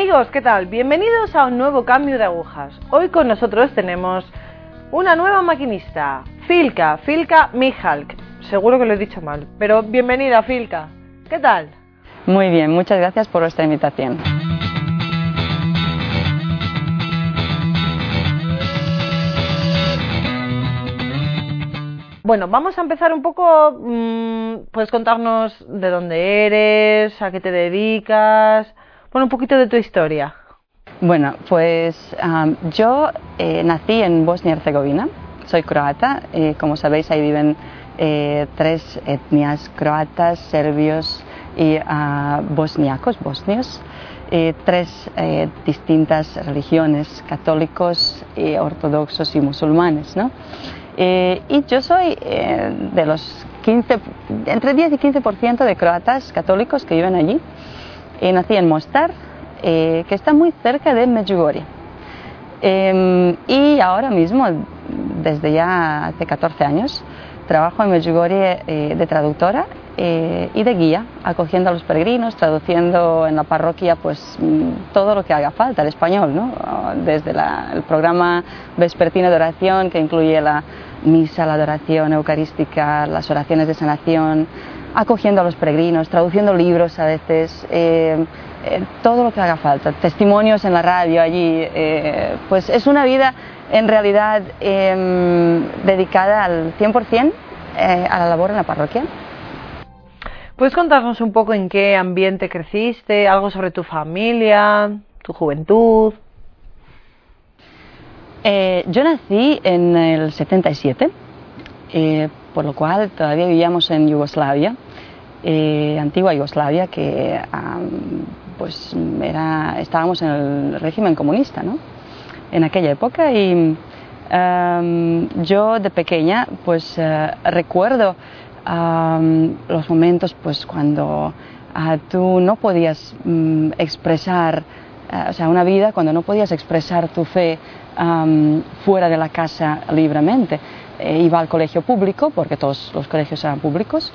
Amigos, ¿qué tal? Bienvenidos a un nuevo cambio de agujas. Hoy con nosotros tenemos una nueva maquinista, Filka, Filka Mihalk. Seguro que lo he dicho mal, pero bienvenida Filka. ¿Qué tal? Muy bien, muchas gracias por vuestra invitación. Bueno, vamos a empezar un poco. mmm, Puedes contarnos de dónde eres, a qué te dedicas. Bueno, un poquito de tu historia. Bueno, pues am, yo eh, nací en Bosnia y Herzegovina, soy croata, eh, como sabéis ahí viven eh, tres etnias, croatas, serbios y ah, bosniacos, bosnios, tres eh, distintas religiones, católicos, ortodoxos y musulmanes, ¿no? Y yo soy de los 15, entre 10 y 15% de croatas católicos que viven allí. Nací en Mostar, eh, que está muy cerca de Medjugorje. Eh, y ahora mismo, desde ya hace 14 años, trabajo en Medjugorje eh, de traductora eh, y de guía, acogiendo a los peregrinos, traduciendo en la parroquia pues mm, todo lo que haga falta, el español, ¿no? desde la- el programa vespertino de oración que incluye la misa, la adoración eucarística, las oraciones de sanación, acogiendo a los peregrinos, traduciendo libros a veces, eh, eh, todo lo que haga falta, testimonios en la radio allí, pues es una vida en realidad em, dedicada al 100% eh, a la labor en la parroquia. ¿Puedes contarnos un poco en qué ambiente creciste, algo sobre tu familia, tu juventud? Eh, yo nací en el 77, eh, por lo cual todavía vivíamos en Yugoslavia, eh, antigua Yugoslavia, que am, pues era, estábamos en el régimen comunista, ¿no? En aquella época y am, yo de pequeña pues eh, recuerdo am, los momentos pues cuando ah, tú no podías mm, expresar eh, o sea, una vida cuando no podías expresar tu fe am, fuera de la casa libremente. Eh, iba al colegio público, porque todos los colegios eran públicos,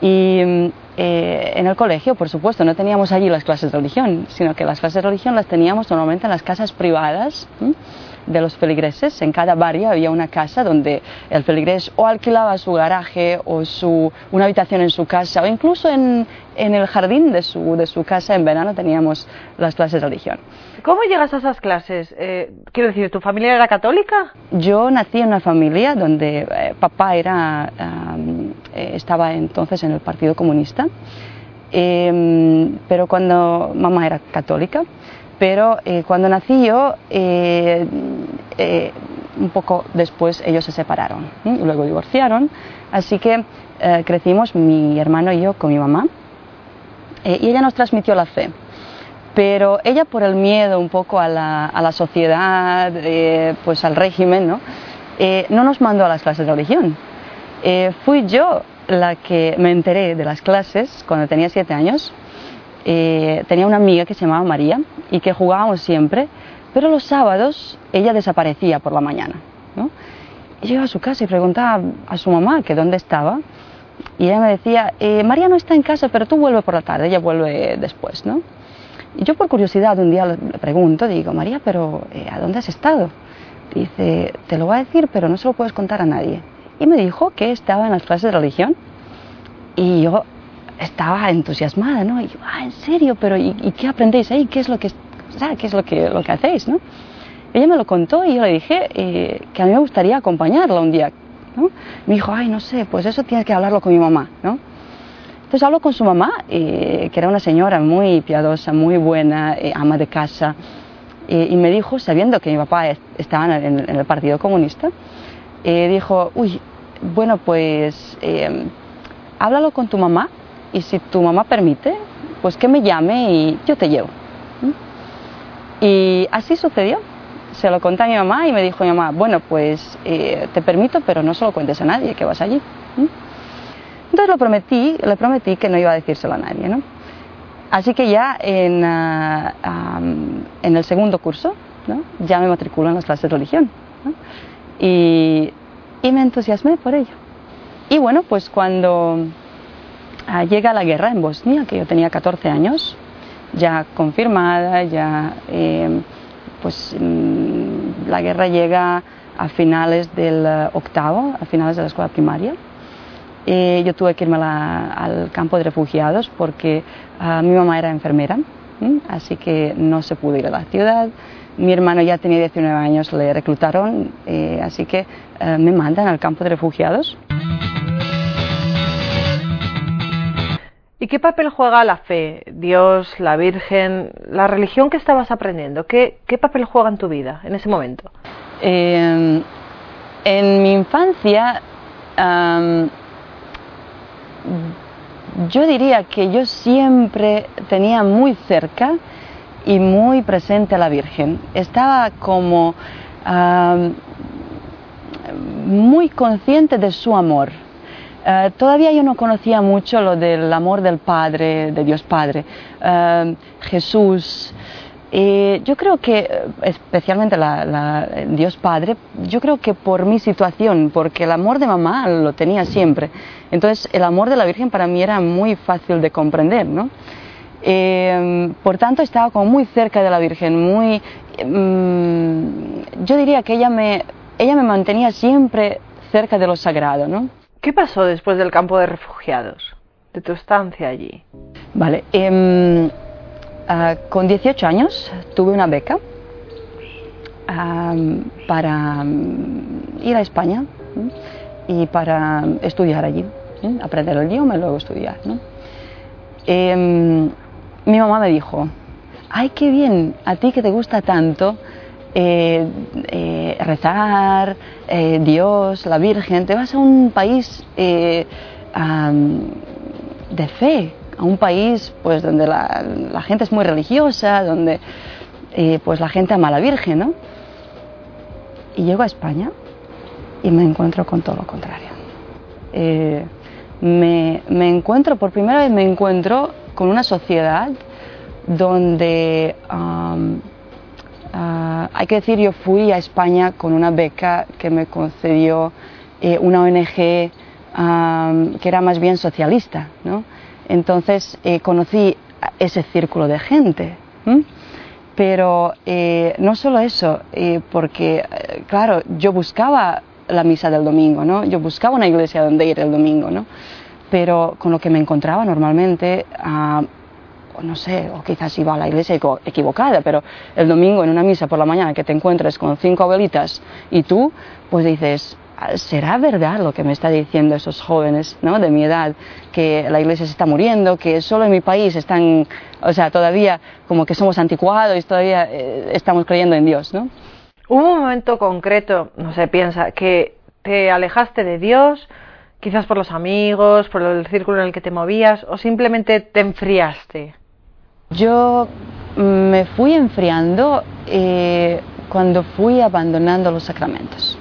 y mm, eh, en el colegio, por supuesto, no teníamos allí las clases de religión, sino que las clases de religión las teníamos normalmente en las casas privadas de los feligreses. En cada barrio había una casa donde el feligrés o alquilaba su garaje o su, una habitación en su casa o incluso en, en el jardín de su, de su casa en verano teníamos las clases de religión. ¿Cómo llegas a esas clases? Eh, quiero decir, ¿tu familia era católica? Yo nací en una familia donde eh, papá era, am, eh, estaba entonces en el Partido Comunista, em, pero cuando mamá era católica, pero eh, cuando nací yo, eh, un poco después ellos se separaron, y luego divorciaron, así que crecimos mi hermano y yo con mi mamá, y ella nos transmitió la fe. Pero ella por el miedo un poco a la, a la sociedad, pues al régimen, ¿no? No nos mandó a las clases de religión. Eh, fui yo la que me enteré de las clases cuando tenía siete años. Eh, tenía una amiga que se llamaba María y que jugábamos siempre, pero los sábados ella desaparecía por la mañana. ¿no? Yo a su casa y preguntaba a su mamá que dónde estaba y ella me decía, eh, María no está en casa, pero tú vuelve por la tarde, ella vuelve después, ¿no? Y yo por curiosidad un día le le pregunto, digo, María, pero eh, ¿a dónde has estado? Dice, te lo voy a decir, pero no se lo puedes contar a nadie. Y me dijo que estaba en las clases de religión. Y yo estaba entusiasmada, ¿no? Y yo, ah, ¿en serio? Pero ¿y, y qué aprendéis ahí? ¿Qué es lo que, o sea, ¿qué es lo que, lo que hacéis, no? Ella me lo contó y yo le dije eh, que a mí me gustaría acompañarla un día, ¿no? Me dijo, ay, no sé, pues eso tienes que hablarlo con mi mamá, ¿no? Entonces hablo con su mamá, eh, que era una señora muy piadosa, muy buena, eh, ama de casa, eh, y me dijo, sabiendo que mi papá es- estaba en el, en el Partido Comunista, eh, dijo, uy, bueno, pues eh, háblalo con tu mamá y si tu mamá permite, pues que me llame y yo te llevo. Y así sucedió. Se lo conté a mi mamá y me dijo mi mamá, bueno, pues eh, te permito, pero no se lo cuentes a nadie que vas allí. Entonces lo prometí, le prometí que no iba a decírselo a nadie, ¿no? Así que ya en, ah, en el segundo curso, ya me matriculo en las clases de religión. Y, y me entusiasmé por ello. Y bueno, pues cuando ah, llega la guerra en Bosnia, que yo tenía 14 años, ya confirmada, ya pues mm, la guerra llega a finales del octavo, a finales de la escuela primaria. yo tuve que irme al campo de refugiados porque ah, mi mamá era enfermera, así que no se pudo ir a la ciudad. Mi hermano ya tenía 19 años, le reclutaron, eh, así que eh, me mandan al campo de refugiados. ¿Y qué papel juega la fe, Dios, la Virgen, la religión que estabas aprendiendo? ¿Qué, qué papel juega en tu vida en ese momento? Em, en mi infancia, yo diría que yo siempre tenía muy cerca y muy presente a la Virgen. Estaba como muy consciente de su amor. Eh, todavía yo no conocía mucho lo del amor del Padre, de Dios Padre, Jesús. yo creo que, especialmente la, Dios Padre, yo creo que por mi situación, porque el amor de mamá lo tenía siempre. Entonces, el amor de la Virgen para mí era muy fácil de comprender, ¿no? Eh, por tanto, estaba como muy cerca de la Virgen, muy... Mm, yo diría que ella me, ella me mantenía siempre cerca de lo sagrado, ¿no? ¿Qué pasó después del campo de refugiados, de tu estancia allí? Vale, ah, con 18 años tuve una beca para mm, ir a España y para estudiar allí, aprender el idioma y luego estudiar. ¿no? Em, mi mamá me dijo, ay, qué bien, a ti que te gusta tanto eh, eh, rezar, eh, Dios, la Virgen, te vas a un país de fe, a un país pues donde la, gente es muy religiosa, donde pues la gente ama a la Virgen, ¿no? Y llego a España y me encuentro con todo lo contrario. me, me encuentro, por primera vez me encuentro con una sociedad donde, ah, hay que decir, yo fui a España con una beca que me concedió eh, una ONG que era más bien socialista. ¿no? Entonces eh, conocí ese círculo de gente. Pero eh, no solo eso, porque, claro, yo buscaba la misa del domingo, ¿no? Yo buscaba una iglesia donde ir el domingo, ¿no? Pero con lo que me encontraba normalmente, ah, no sé, o quizás iba a la iglesia equivocada, pero el domingo en una misa por la mañana que te encuentres con cinco abuelitas y tú, pues dices, ¿será verdad lo que me está diciendo esos jóvenes ¿no? de mi edad, que la iglesia se está muriendo, que solo en mi país están, o sea, todavía como que somos anticuados y todavía eh, estamos creyendo en Dios, ¿no? Hubo un momento concreto, no sé, piensa, que te alejaste de Dios, quizás por los amigos, por el círculo en el que te movías, o simplemente te enfriaste? Yo me fui enfriando eh, cuando fui abandonando los sacramentos.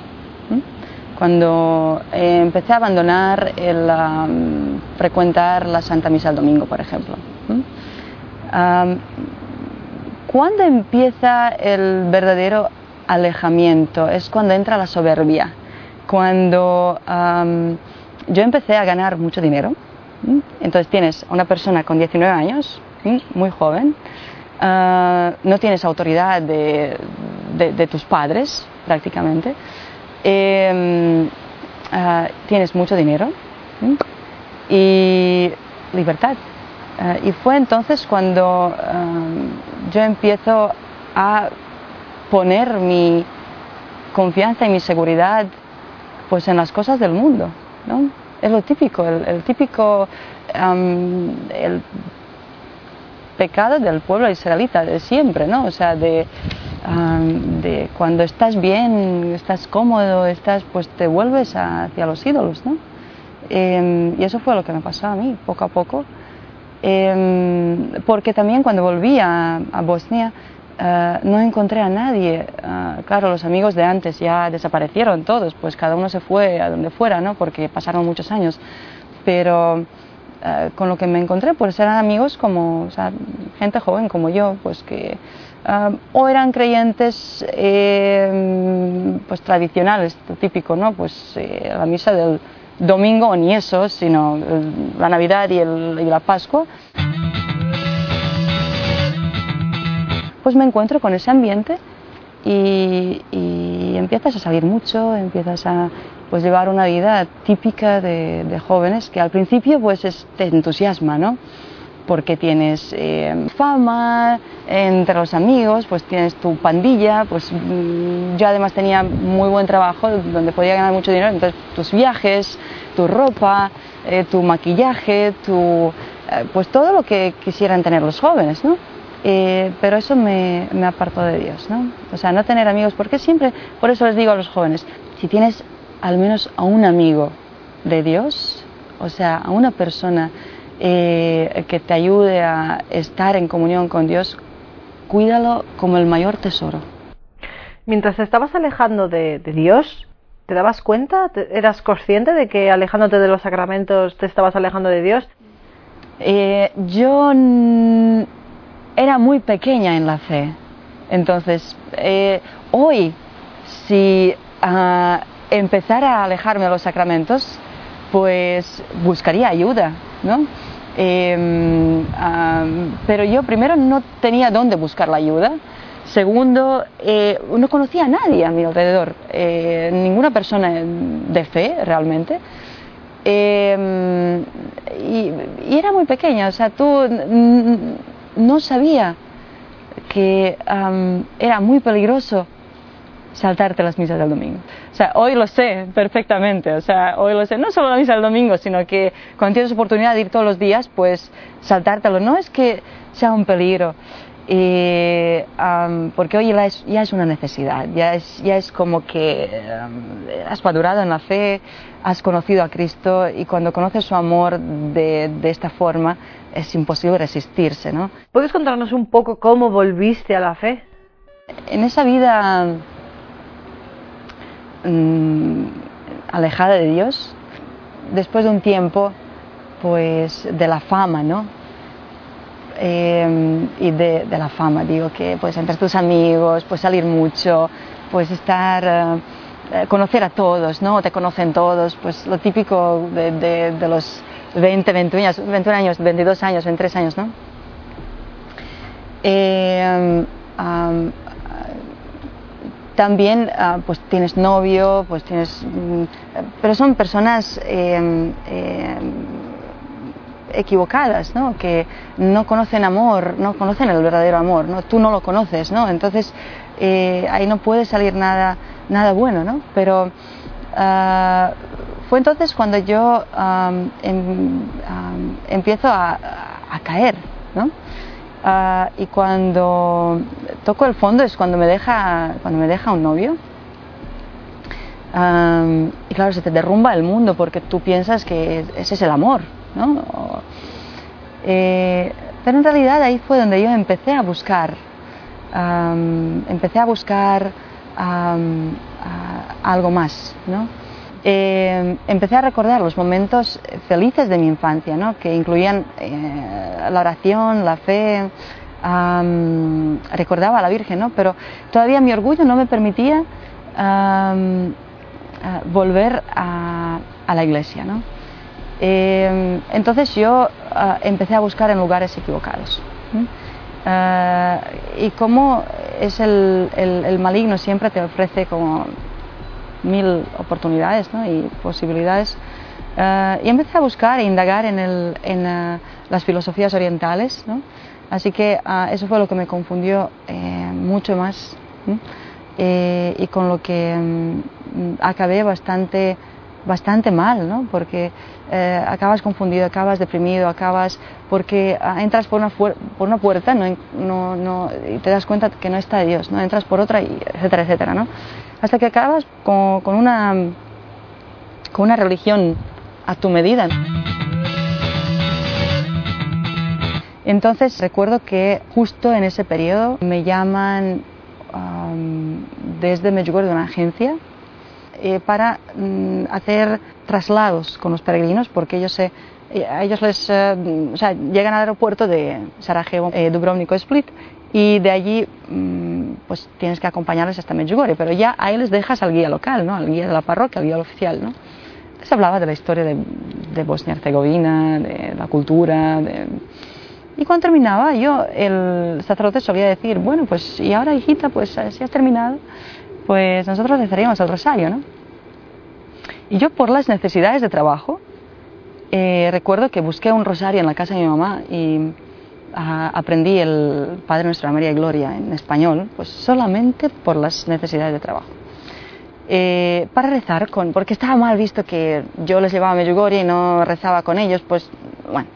Cuando eh, empecé a abandonar el frecuentar la Santa Misa el domingo, por ejemplo. ¿Cuándo empieza el verdadero alejamiento? Es cuando entra la soberbia, cuando yo empecé a ganar mucho dinero. Entonces tienes una persona con 19 años, muy joven, ah, no tienes autoridad de, tus padres prácticamente, em, ah, tienes mucho dinero y libertad. Ah, y fue entonces cuando yo empiezo a poner mi confianza y mi seguridad pues en las cosas del mundo. Es lo típico, el, típico el pecado del pueblo israelita de siempre, ¿no? O sea, de, de cuando estás bien, estás cómodo, estás, pues te vuelves hacia los ídolos, ¿no? Em, y eso fue lo que me pasó a mí, poco a poco. Em, porque también cuando volví a, a Bosnia, eh, no encontré a nadie. Eh, claro, los amigos de antes ya desaparecieron todos, pues cada uno se fue a donde fuera, ¿no? Porque pasaron muchos años. Pero eh, con lo que me encontré, pues eran amigos como, o sea, gente joven como yo, pues que o eran creyentes pues tradicionales, típico, ¿no? Pues la misa del domingo, ni eso, sino la Navidad y la Pascua. Pues me encuentro con ese ambiente y, empiezas a salir mucho, empiezas a pues llevar una vida típica de, jóvenes que al principio pues es, te entusiasma, ¿no? porque tienes eh, fama entre los amigos, pues tienes tu pandilla, pues mm, yo además tenía muy buen trabajo donde podía ganar mucho dinero, entonces tus viajes, tu ropa, eh, tu maquillaje, tu, eh, pues todo lo que quisieran tener los jóvenes, ¿no? Pero eso me, me apartó de Dios, ¿no? O sea, no tener amigos, porque siempre, por eso les digo a los jóvenes, si tienes al menos a un amigo de Dios, o sea, a una persona eh, que te ayude a estar en comunión con Dios, cuídalo como el mayor tesoro. Mientras te estabas alejando de, Dios, ¿te dabas cuenta? ¿Eras consciente de que alejándote de los sacramentos te estabas alejando de Dios? Eh, yo era muy pequeña en la fe. Entonces, eh, hoy, si uh, empezara a alejarme de los sacramentos, pues buscaría ayuda, ¿no? Em, pero yo primero no tenía dónde buscar la ayuda. Segundo, eh, no conocía a nadie a mi alrededor, eh, ninguna persona de fe realmente. Em, y, era muy pequeña, o sea, tú no sabía que era muy peligroso saltarte las misas del domingo. O sea, hoy lo sé perfectamente, o sea, hoy lo sé, no solo la misa del domingo, sino que cuando tienes oportunidad de ir todos los días, pues saltártelo. No es que sea un peligro, porque hoy ya es, una necesidad, ya es, ya es como que has madurado en la fe, has conocido a Cristo y cuando conoces su amor de esta forma es imposible resistirse, ¿no? ¿Puedes contarnos un poco cómo volviste a la fe? En esa vida Mm, alejada de Dios, después de un tiempo, pues de la fama, ¿no? Em, y de, la fama, digo que pues entre tus amigos, pues salir mucho, pues estar, eh, conocer a todos, ¿no? Te conocen todos, pues lo típico de, de, los 20, 21 años, 21 años, 22 años, 23 años, ¿no? Eh, también ah, pues tienes novio, pues tienes... Mm, pero son personas em, em, equivocadas, ¿no? Que no conocen amor, no conocen el verdadero amor, ¿no? Tú no lo conoces, ¿no? Entonces eh, ahí no puede salir nada, nada bueno, ¿no? Pero ah, fue entonces cuando yo em, empiezo a, caer, ¿no? Ah, y cuando toco el fondo es cuando me deja, cuando me deja un novio. y claro, se te derrumba el mundo porque tú piensas que ese es el amor, ¿no? Eh, pero en realidad ahí fue donde yo empecé a buscar, empecé a buscar algo más, ¿no? Eh, empecé a recordar los momentos felices de mi infancia, que incluían eh, la oración, la fe, recordaba a la Virgen, pero todavía mi orgullo no me permitía volver a, la iglesia. Eh, entonces yo empecé a buscar en lugares equivocados. Y como es el, el maligno siempre te ofrece como mil oportunidades y posibilidades. Eh, y empecé a buscar e indagar en, el, en eh, las filosofías orientales. Así que eh, eso fue lo que me confundió mucho más y con lo que mm, acabé bastante, bastante mal, ¿no? porque acabas confundido, acabas deprimido, acabas porque entras por una, por puerta y te das cuenta que no está Dios, ¿no? entras por otra, y etcétera, etcétera. ¿no? hasta que acabas con, con, una, con una religión a tu medida. Entonces recuerdo que justo en ese periodo me llaman desde Medjugorje de una agencia eh, para mm, hacer traslados con los peregrinos porque ellos se a ellos les eh, o sea, llegan al aeropuerto de Sarajevo, eh, Dubrovnik o Split y de allí mm, pues tienes que acompañarles hasta Medjugorje, pero ya ahí les dejas al guía local, ¿no? al guía de la parroquia, al guía oficial. ¿no? Hablaba de la historia de, de Bosnia-Herzegovina, de la cultura, de, Y cuando terminaba, yo, el sacerdote solía decir, bueno, pues, y ahora hijita, pues si has terminado, pues nosotros rezaríamos el rosario, ¿no? Y yo por las necesidades de trabajo, eh, recuerdo que busqué un rosario en la casa de mi mamá y ah, aprendí el Padre Nuestra María y Gloria en español, pues solamente por las necesidades de trabajo. Eh, para rezar con, porque estaba mal visto que yo les llevaba a Medjugorje y no rezaba con ellos, pues bueno,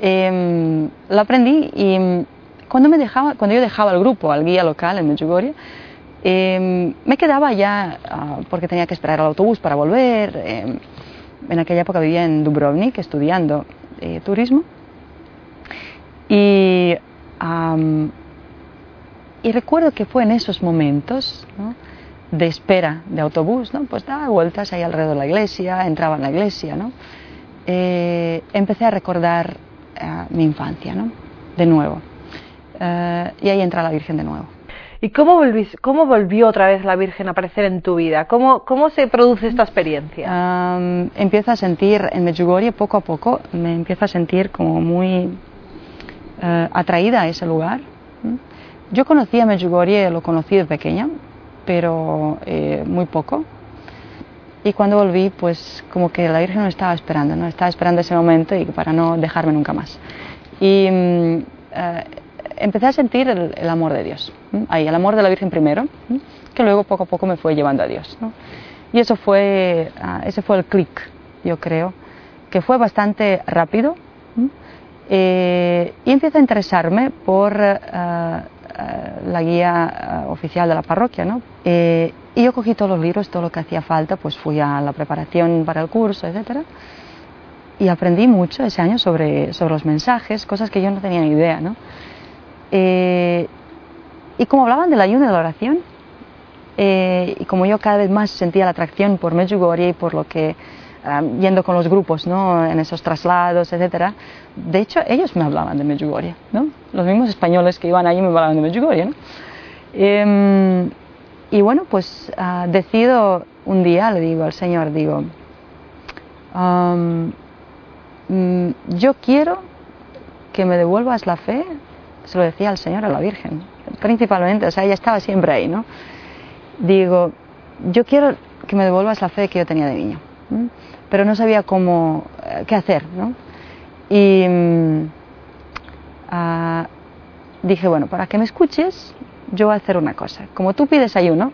em, lo aprendí y cuando, me dejaba, cuando yo dejaba el grupo al guía local en Medjugorje, em, me quedaba ya, ah, porque tenía que esperar al autobús para volver, em, en aquella época vivía en Dubrovnik estudiando eh, turismo y, recuerdo que fue en esos momentos, de espera de autobús, pues daba vueltas ahí alrededor de la iglesia, entraba en la iglesia. Eh, empecé a recordar eh, mi infancia, de nuevo. Eh, y ahí entra la Virgen de nuevo. ¿Y cómo, cómo volvió otra vez la Virgen a aparecer en tu vida? ¿Cómo, cómo se produce esta experiencia? empiezo a sentir en Medjugorje poco a poco, me empiezo a sentir como muy atraída a ese lugar. Yo conocí a Medjugorje, lo conocí de pequeña, pero eh, muy poco. Y cuando volví, pues como que la Virgen no estaba esperando, no estaba esperando ese momento y para no dejarme nunca más. Y mm, eh, empecé a sentir el, amor de Dios, ahí el amor de la Virgen primero, que luego poco a poco me fue llevando a Dios. Y eso fue, ah, ese fue el clic, yo creo, que fue bastante rápido. Eh, y empiezo a interesarme por la guía oficial de la parroquia, ¿no? Eh, y yo cogí todos los libros, todo lo que hacía falta, pues fui a la preparación para el curso, etcétera, y aprendí mucho ese año sobre, sobre los mensajes, cosas que yo no tenía ni idea, ¿no? Eh, y como hablaban del ayuno y de la oración, eh, y como yo cada vez más sentía la atracción por Medjugorje y por lo que, ah, yendo con los grupos, ¿no? En esos traslados, etcétera, de hecho ellos me hablaban de Medjugorje, ¿no? Los mismos españoles que iban allí me hablaban de Medjugorje, ¿no? Em, y bueno, pues uh, decido un día, le digo al Señor, digo, mm, yo quiero que me devuelvas la fe, se lo decía al Señor, a la Virgen, principalmente, o sea, ella estaba siempre ahí, ¿no? Digo, yo quiero que me devuelvas la fe que yo tenía de niño, pero no sabía cómo, eh, qué hacer, ¿no? Y uh, dije, bueno, para que me escuches, yo voy a hacer una cosa. Como tú pides ayuno,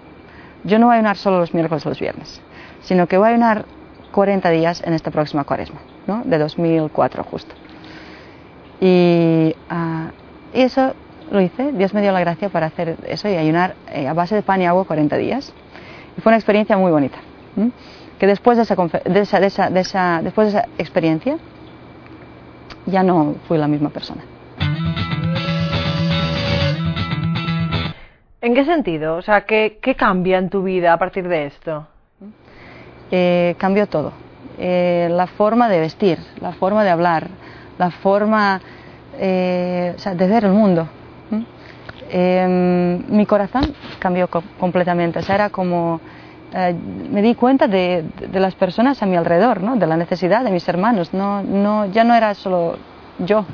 yo no voy a ayunar solo los miércoles o los viernes, sino que voy a ayunar 40 días en esta próxima cuaresma, ¿no? de 2004 justo. Y, uh, y, eso lo hice, Dios me dio la gracia para hacer eso y ayunar eh, a base de pan y agua 40 días. Y fue una experiencia muy bonita. Que después de esa, de esa, de esa, de esa, después de esa experiencia ya no fui la misma persona. ¿En qué sentido? O sea, ¿qué, qué cambia en tu vida a partir de esto? Eh, cambió todo. Eh, la forma de vestir, la forma de hablar, la forma eh, o sea, de ver el mundo. Em, mi corazón cambió completamente. O sea, era como. Eh, me di cuenta de, de, las personas a mi alrededor, ¿no? de la necesidad de mis hermanos. No, no, ya no era solo yo.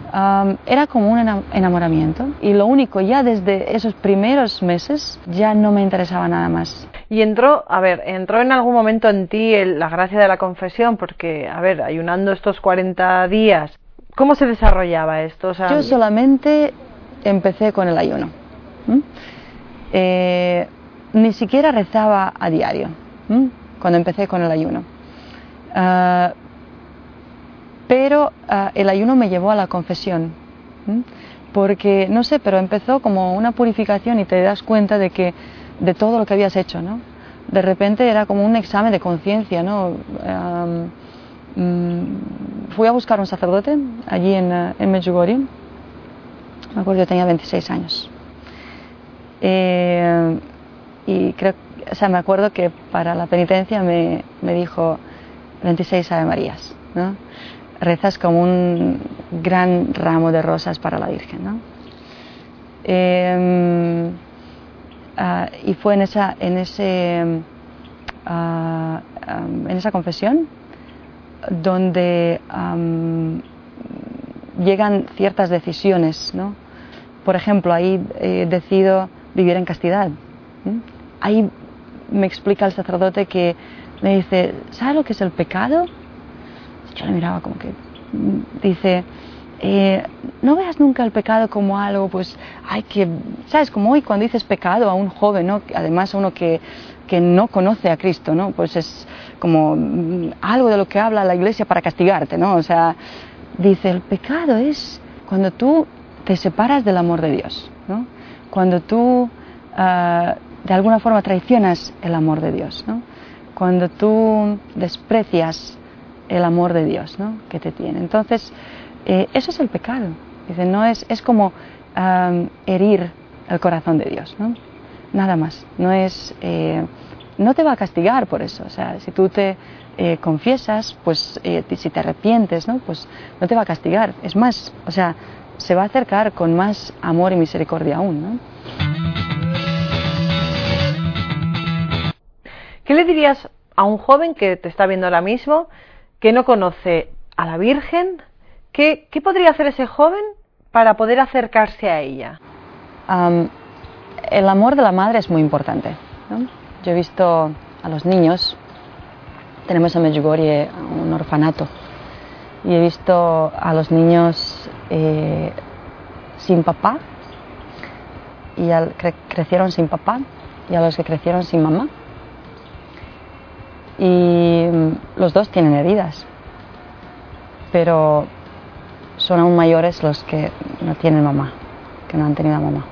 era como un enamoramiento y lo único, ya desde esos primeros meses ya no me interesaba nada más. Y entró, a ver, entró en algún momento en ti la gracia de la confesión, porque, a ver, ayunando estos 40 días, ¿cómo se desarrollaba esto? yo solamente empecé con el ayuno. Eh, ni siquiera rezaba a diario cuando empecé con el ayuno. Ah, pero uh, el ayuno me llevó a la confesión, porque, no sé, pero empezó como una purificación y te das cuenta de que de todo lo que habías hecho, ¿no? De repente era como un examen de conciencia, ¿no? Um, fui a buscar un sacerdote allí en, uh, en Medjugorje, me acuerdo yo tenía 26 años. Eh, y creo, o sea, me acuerdo que para la penitencia me, me dijo 26 Ave Marías, rezas como un gran ramo de rosas para la Virgen. ¿no? Eh, uh, y fue en esa, en, ese, uh, um, en esa confesión donde um, llegan ciertas decisiones, ¿no? Por ejemplo, ahí eh, decido vivir en castidad. Ahí me explica el sacerdote que me dice, ¿sabes lo que es el pecado? Yo le miraba como que, mm, dice, eh, no veas nunca el pecado como algo, pues hay que, ¿sabes? Como hoy cuando dices pecado a un joven, ¿no? Además a uno que, que no conoce a Cristo, ¿no? Pues es como mm, algo de lo que habla la iglesia para castigarte, ¿no? O sea, dice, el pecado es cuando tú te separas del amor de Dios, ¿no? Cuando tú ah, de alguna forma traicionas el amor de Dios, ¿no? Cuando tú desprecias el amor de Dios, ¿no? Que te tiene. Entonces, eh, eso es el pecado. Dice, no es, es como herir el corazón de Dios, ¿no? Nada más. No es, eh, no te va a castigar por eso. O sea, si tú te eh, confiesas, pues si te arrepientes, ¿no? Pues no te va a castigar. Es más, o sea, se va a acercar con más amor y misericordia aún, ¿no? ¿Qué le dirías a un joven que te está viendo ahora mismo, que no conoce a la Virgen? ¿Qué, podría hacer ese joven para poder acercarse a ella? el amor de la madre es muy importante. Yo he visto a los niños, tenemos en Medjugorje un orfanato, y he visto a los niños eh, sin papá, y crecieron sin papá, y a los que crecieron sin mamá. Y los dos tienen heridas, pero son aún mayores los que no tienen mamá, que no han tenido mamá.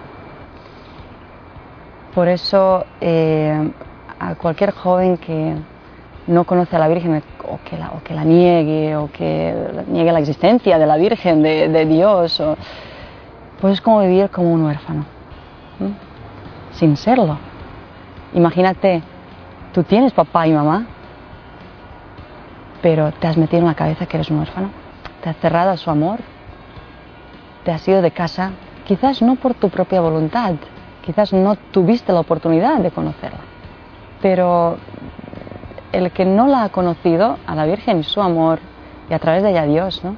Por eso eh, a cualquier joven que no conoce a la Virgen o que la, o que la niegue o que niegue la existencia de la Virgen, de, Dios, pues es como vivir como un huérfano, sin serlo. Imagínate Tú tienes papá y mamá, pero te has metido en la cabeza que eres un huérfano. Te has cerrado a su amor. Te has ido de casa, quizás no por tu propia voluntad, quizás no tuviste la oportunidad de conocerla. Pero el que no la ha conocido, a la Virgen y su amor, y a través de ella Dios, ¿no?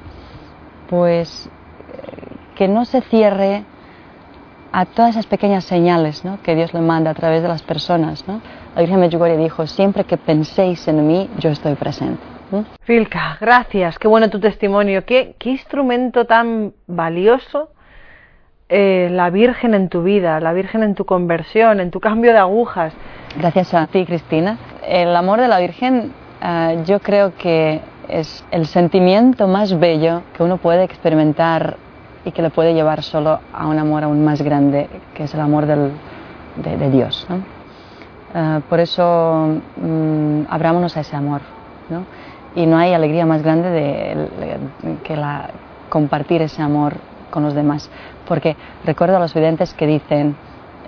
pues eh, que no se cierre a todas esas pequeñas señales que Dios le manda a través de las personas. ¿no? La Virgen Medjugorje dijo, siempre que penséis en mí, yo estoy presente. Filka, gracias, qué bueno tu testimonio, qué instrumento tan valioso eh, la Virgen en tu vida, la Virgen en tu conversión, en tu cambio de agujas. Gracias a ti, Cristina. El amor de la Virgen eh, yo creo que es el sentimiento más bello que uno puede experimentar y que le puede llevar solo a un amor aún más grande, que es el amor de, Dios. Eh, por eso mm, abrámonos a ese amor. ¿no? Y no hay alegría más grande de, que la, compartir ese amor con los demás. Porque recuerdo a los videntes que dicen,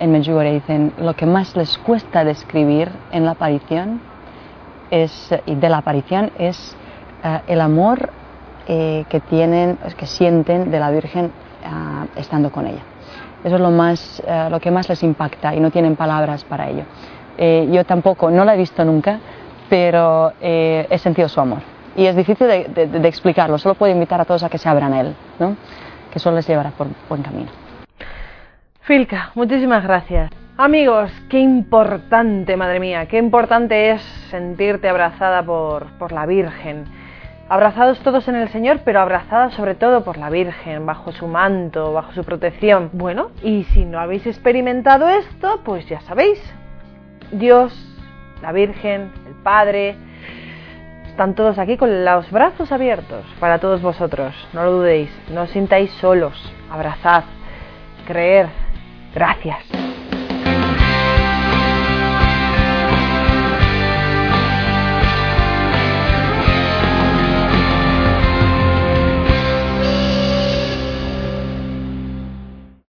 en Medjugorje dicen, lo que más les cuesta describir en la aparición es, y de la aparición es eh, el amor eh, que tienen, que sienten de la Virgen ah, estando con ella. Eso es lo, más, eh, lo que más les impacta y no tienen palabras para ello. Eh, yo tampoco, no la he visto nunca, pero he sentido su amor. Y es difícil de, explicarlo, solo puedo invitar a todos a que se abran a él, ¿no? Que les llevará por buen camino. Filka, muchísimas gracias. Amigos, qué importante, madre mía, qué importante es sentirte abrazada por, por la Virgen abrazados todos en el Señor, pero abrazadas sobre todo por la Virgen, bajo su manto, bajo su protección. Bueno, y si no habéis experimentado esto, pues ya sabéis, Dios, la Virgen, el Padre, están todos aquí con los brazos abiertos para todos vosotros. No lo dudéis, no os sintáis solos, abrazad, creer. Gracias.